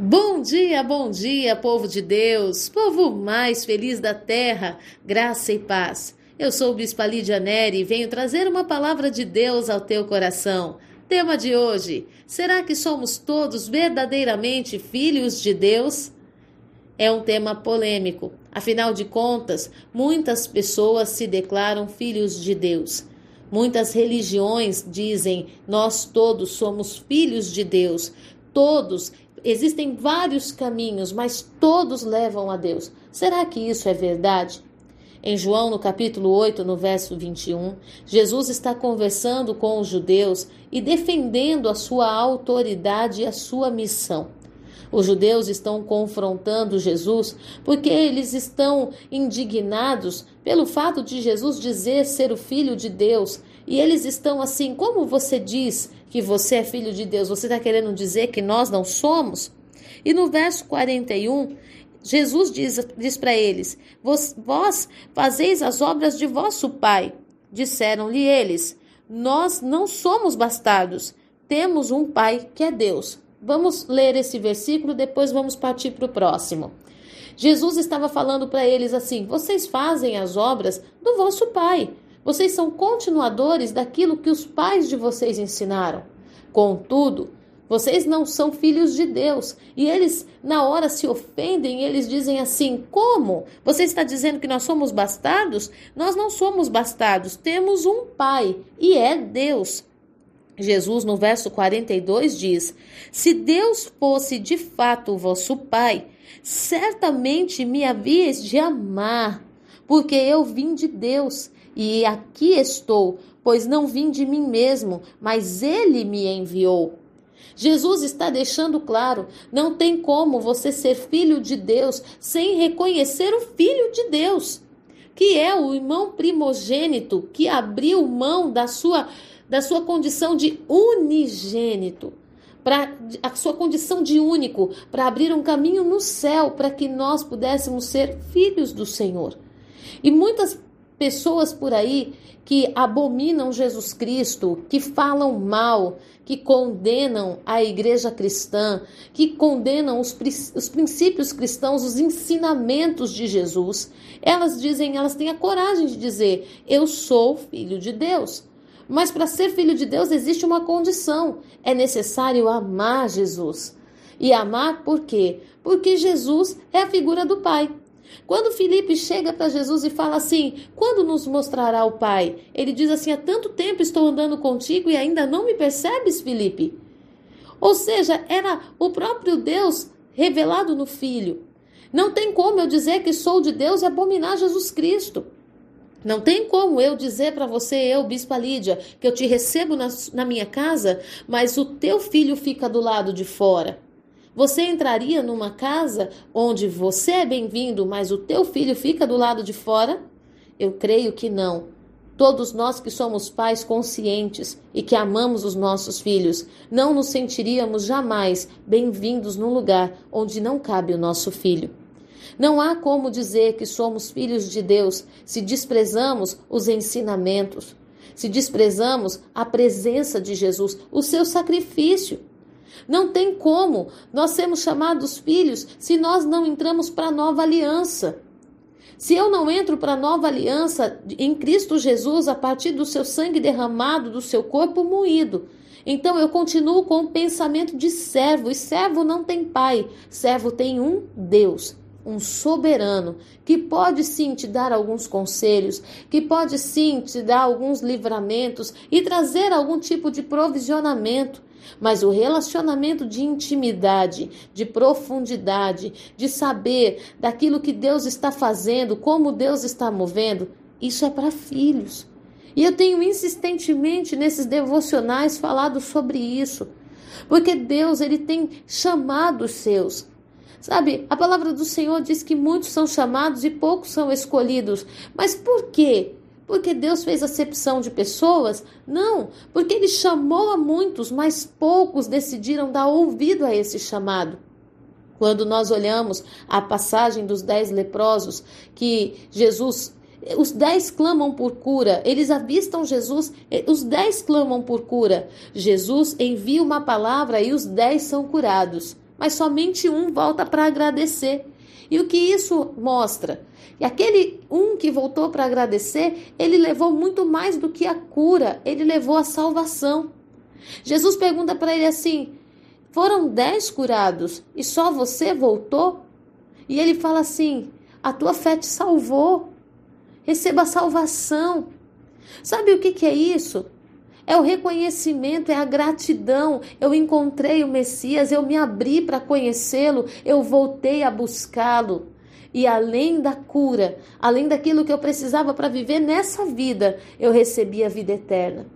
Bom dia, bom dia, povo de Deus, povo mais feliz da terra, graça e paz. Eu sou o Bispa Lídia Neri e venho trazer uma palavra de Deus ao teu coração. Tema de hoje: será que somos todos verdadeiramente filhos de Deus? É um tema polêmico. Afinal de contas, muitas pessoas se declaram filhos de Deus. Muitas religiões dizem: nós todos somos filhos de Deus. Todos Existem vários caminhos, mas todos levam a Deus. Será que isso é verdade? Em João, no capítulo 8, no verso 21, Jesus está conversando com os judeus e defendendo a sua autoridade e a sua missão. Os judeus estão confrontando Jesus porque eles estão indignados pelo fato de Jesus dizer ser o filho de Deus. E eles estão assim: como você diz que você é filho de Deus? Você está querendo dizer que nós não somos? E no verso 41, Jesus diz, diz para eles: vós, vós fazeis as obras de vosso pai. Disseram-lhe eles: Nós não somos bastardos, temos um pai que é Deus. Vamos ler esse versículo, depois vamos partir para o próximo. Jesus estava falando para eles assim: vocês fazem as obras do vosso pai. Vocês são continuadores daquilo que os pais de vocês ensinaram. Contudo, vocês não são filhos de Deus. E eles, na hora, se ofendem, eles dizem assim: Como? Você está dizendo que nós somos bastardos? Nós não somos bastardos, temos um pai, e é Deus. Jesus, no verso 42, diz: Se Deus fosse de fato vosso Pai, certamente me havíeis de amar, porque eu vim de Deus e aqui estou, pois não vim de mim mesmo, mas Ele me enviou. Jesus está deixando claro: não tem como você ser filho de Deus sem reconhecer o Filho de Deus, que é o irmão primogênito que abriu mão da sua da sua condição de unigênito, para a sua condição de único, para abrir um caminho no céu para que nós pudéssemos ser filhos do Senhor. E muitas pessoas por aí que abominam Jesus Cristo, que falam mal, que condenam a igreja cristã, que condenam os, os princípios cristãos, os ensinamentos de Jesus. Elas dizem, elas têm a coragem de dizer: Eu sou filho de Deus. Mas para ser filho de Deus existe uma condição: é necessário amar Jesus. E amar por quê? Porque Jesus é a figura do Pai. Quando Felipe chega para Jesus e fala assim: Quando nos mostrará o Pai? Ele diz assim: Há tanto tempo estou andando contigo e ainda não me percebes, Felipe? Ou seja, era o próprio Deus revelado no Filho. Não tem como eu dizer que sou de Deus e abominar Jesus Cristo. Não tem como eu dizer para você, eu, Bispa Lídia, que eu te recebo na, na minha casa, mas o teu filho fica do lado de fora. Você entraria numa casa onde você é bem-vindo, mas o teu filho fica do lado de fora? Eu creio que não. Todos nós que somos pais conscientes e que amamos os nossos filhos, não nos sentiríamos jamais bem-vindos num lugar onde não cabe o nosso filho. Não há como dizer que somos filhos de Deus se desprezamos os ensinamentos, se desprezamos a presença de Jesus, o seu sacrifício. Não tem como nós sermos chamados filhos se nós não entramos para a nova aliança. Se eu não entro para a nova aliança em Cristo Jesus a partir do seu sangue derramado, do seu corpo moído, então eu continuo com o pensamento de servo, e servo não tem pai, servo tem um Deus um soberano que pode sim te dar alguns conselhos, que pode sim te dar alguns livramentos e trazer algum tipo de provisionamento. Mas o relacionamento de intimidade, de profundidade, de saber daquilo que Deus está fazendo, como Deus está movendo, isso é para filhos. E eu tenho insistentemente nesses devocionais falado sobre isso. Porque Deus, ele tem chamado os seus Sabe, a palavra do Senhor diz que muitos são chamados e poucos são escolhidos. Mas por quê? Porque Deus fez acepção de pessoas? Não, porque Ele chamou a muitos, mas poucos decidiram dar ouvido a esse chamado. Quando nós olhamos a passagem dos dez leprosos, que Jesus os dez clamam por cura, eles avistam Jesus, os dez clamam por cura. Jesus envia uma palavra e os dez são curados. Mas somente um volta para agradecer. E o que isso mostra? E aquele um que voltou para agradecer, ele levou muito mais do que a cura, ele levou a salvação. Jesus pergunta para ele assim: foram dez curados e só você voltou? E ele fala assim: a tua fé te salvou. Receba a salvação. Sabe o que, que é isso? É o reconhecimento, é a gratidão. Eu encontrei o Messias, eu me abri para conhecê-lo, eu voltei a buscá-lo. E além da cura, além daquilo que eu precisava para viver nessa vida, eu recebi a vida eterna.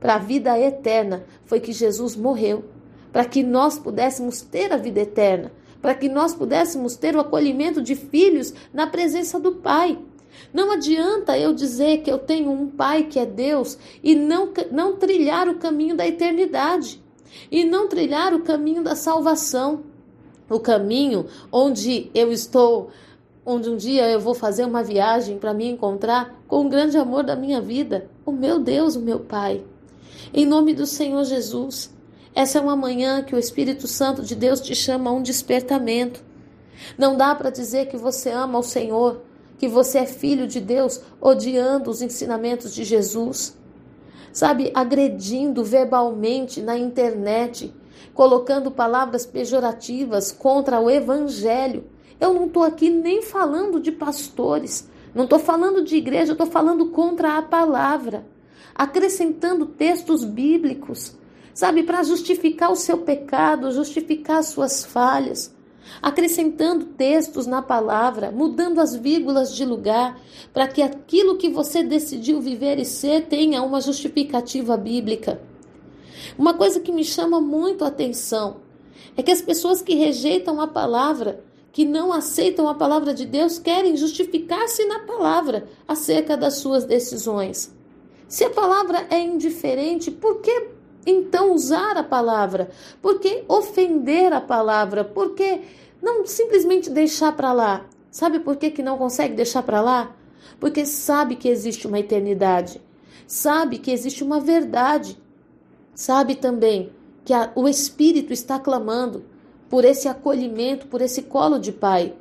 Para a vida eterna foi que Jesus morreu, para que nós pudéssemos ter a vida eterna, para que nós pudéssemos ter o acolhimento de filhos na presença do Pai. Não adianta eu dizer que eu tenho um Pai que é Deus e não, não trilhar o caminho da eternidade e não trilhar o caminho da salvação, o caminho onde eu estou, onde um dia eu vou fazer uma viagem para me encontrar com o grande amor da minha vida, o meu Deus, o meu Pai. Em nome do Senhor Jesus, essa é uma manhã que o Espírito Santo de Deus te chama a um despertamento. Não dá para dizer que você ama o Senhor que você é filho de Deus odiando os ensinamentos de Jesus, sabe, agredindo verbalmente na internet, colocando palavras pejorativas contra o evangelho. Eu não estou aqui nem falando de pastores, não estou falando de igreja, estou falando contra a palavra, acrescentando textos bíblicos, sabe, para justificar o seu pecado, justificar as suas falhas acrescentando textos na palavra, mudando as vírgulas de lugar, para que aquilo que você decidiu viver e ser tenha uma justificativa bíblica. Uma coisa que me chama muito a atenção é que as pessoas que rejeitam a palavra, que não aceitam a palavra de Deus, querem justificar-se na palavra acerca das suas decisões. Se a palavra é indiferente, por que então usar a palavra? Por que ofender a palavra? Por que não simplesmente deixar para lá? Sabe por que, que não consegue deixar para lá? Porque sabe que existe uma eternidade, sabe que existe uma verdade, sabe também que a, o Espírito está clamando por esse acolhimento, por esse colo de Pai.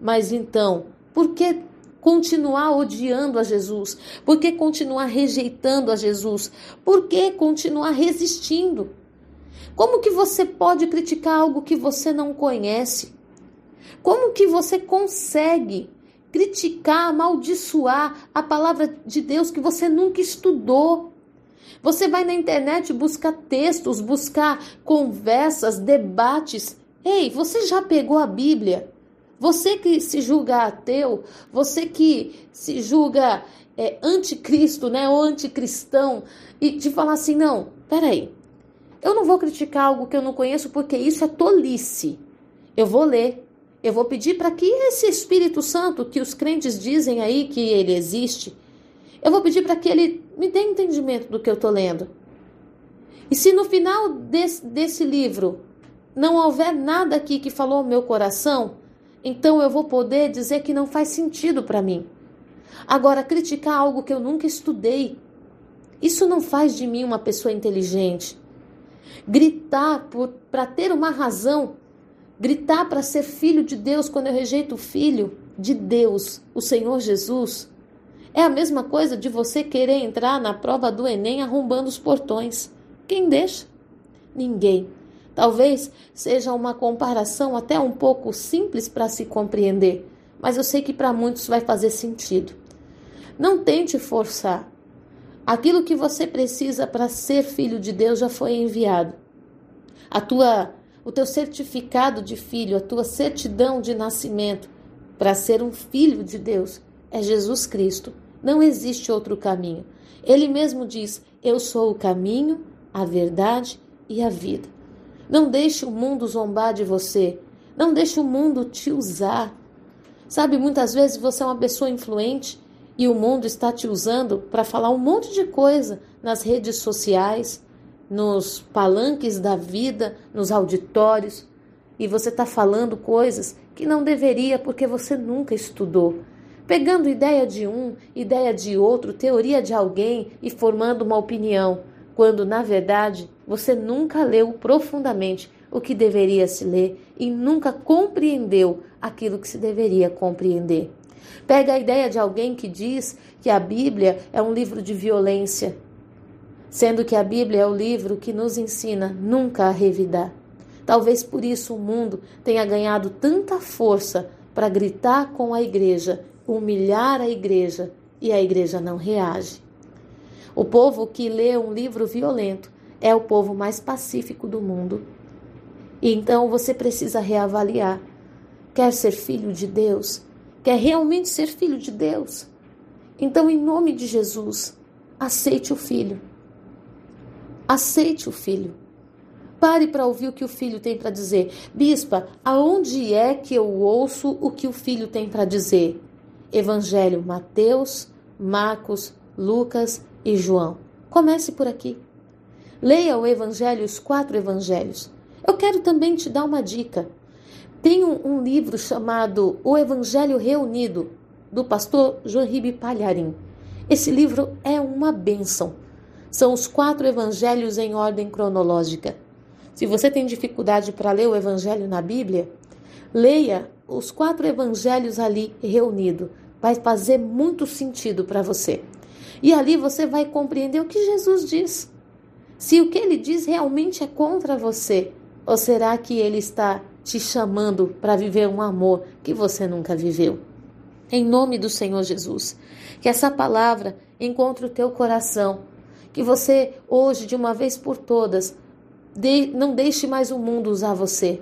Mas então, por que continuar odiando a Jesus? Por que continuar rejeitando a Jesus? Por que continuar resistindo? Como que você pode criticar algo que você não conhece? Como que você consegue criticar, amaldiçoar a palavra de Deus que você nunca estudou? Você vai na internet buscar textos, buscar conversas, debates. Ei, você já pegou a Bíblia? Você que se julga ateu, você que se julga é, anticristo, né, ou anticristão, e de falar assim, não, peraí, eu não vou criticar algo que eu não conheço porque isso é tolice. Eu vou ler, eu vou pedir para que esse Espírito Santo, que os crentes dizem aí que ele existe, eu vou pedir para que ele me dê entendimento do que eu estou lendo. E se no final desse, desse livro não houver nada aqui que falou o meu coração, então eu vou poder dizer que não faz sentido para mim. Agora, criticar algo que eu nunca estudei, isso não faz de mim uma pessoa inteligente. Gritar para ter uma razão, gritar para ser filho de Deus quando eu rejeito o filho de Deus, o Senhor Jesus, é a mesma coisa de você querer entrar na prova do Enem arrombando os portões. Quem deixa? Ninguém. Talvez seja uma comparação até um pouco simples para se compreender, mas eu sei que para muitos vai fazer sentido. Não tente forçar. Aquilo que você precisa para ser filho de Deus já foi enviado. A tua, o teu certificado de filho, a tua certidão de nascimento para ser um filho de Deus é Jesus Cristo. Não existe outro caminho. Ele mesmo diz: Eu sou o caminho, a verdade e a vida. Não deixe o mundo zombar de você. Não deixe o mundo te usar. Sabe, muitas vezes você é uma pessoa influente e o mundo está te usando para falar um monte de coisa nas redes sociais, nos palanques da vida, nos auditórios, e você está falando coisas que não deveria porque você nunca estudou. Pegando ideia de um, ideia de outro, teoria de alguém e formando uma opinião quando na verdade você nunca leu profundamente o que deveria se ler e nunca compreendeu aquilo que se deveria compreender. Pega a ideia de alguém que diz que a Bíblia é um livro de violência, sendo que a Bíblia é o livro que nos ensina nunca a revidar. Talvez por isso o mundo tenha ganhado tanta força para gritar com a igreja, humilhar a igreja e a igreja não reage. O povo que lê um livro violento é o povo mais pacífico do mundo. E então você precisa reavaliar. Quer ser filho de Deus? Quer realmente ser filho de Deus? Então, em nome de Jesus, aceite o filho. Aceite o filho. Pare para ouvir o que o filho tem para dizer. Bispa, aonde é que eu ouço o que o filho tem para dizer? Evangelho Mateus, Marcos, Lucas e João. Comece por aqui. Leia o Evangelho, os quatro Evangelhos. Eu quero também te dar uma dica. Tem um, um livro chamado O Evangelho Reunido, do pastor João Palharim. Esse livro é uma bênção. São os quatro evangelhos em ordem cronológica. Se você tem dificuldade para ler o evangelho na Bíblia, leia os quatro evangelhos ali reunidos. Vai fazer muito sentido para você. E ali você vai compreender o que Jesus diz. Se o que ele diz realmente é contra você, ou será que ele está te chamando para viver um amor que você nunca viveu? Em nome do Senhor Jesus, que essa palavra encontre o teu coração, que você hoje, de uma vez por todas, de, não deixe mais o mundo usar você.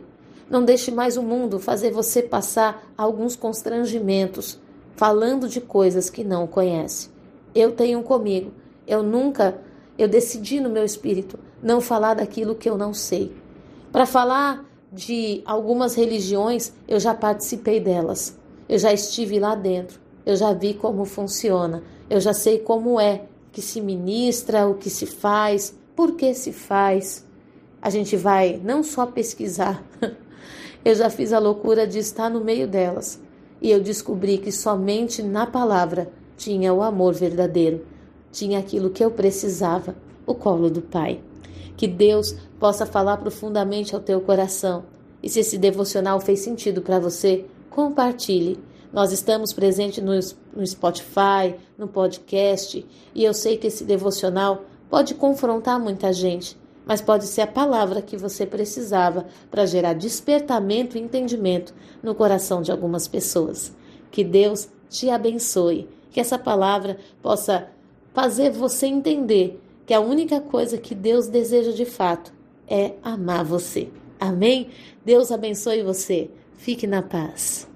Não deixe mais o mundo fazer você passar alguns constrangimentos, falando de coisas que não conhece. Eu tenho comigo. Eu nunca, eu decidi no meu espírito não falar daquilo que eu não sei. Para falar de algumas religiões, eu já participei delas. Eu já estive lá dentro. Eu já vi como funciona. Eu já sei como é que se ministra, o que se faz, por que se faz a gente vai não só pesquisar, eu já fiz a loucura de estar no meio delas e eu descobri que somente na palavra tinha o amor verdadeiro, tinha aquilo que eu precisava, o colo do Pai. Que Deus possa falar profundamente ao teu coração. E se esse devocional fez sentido para você, compartilhe. Nós estamos presentes no, no Spotify, no podcast, e eu sei que esse devocional pode confrontar muita gente mas pode ser a palavra que você precisava para gerar despertamento e entendimento no coração de algumas pessoas. Que Deus te abençoe, que essa palavra possa fazer você entender que a única coisa que Deus deseja de fato é amar você. Amém? Deus abençoe você. Fique na paz.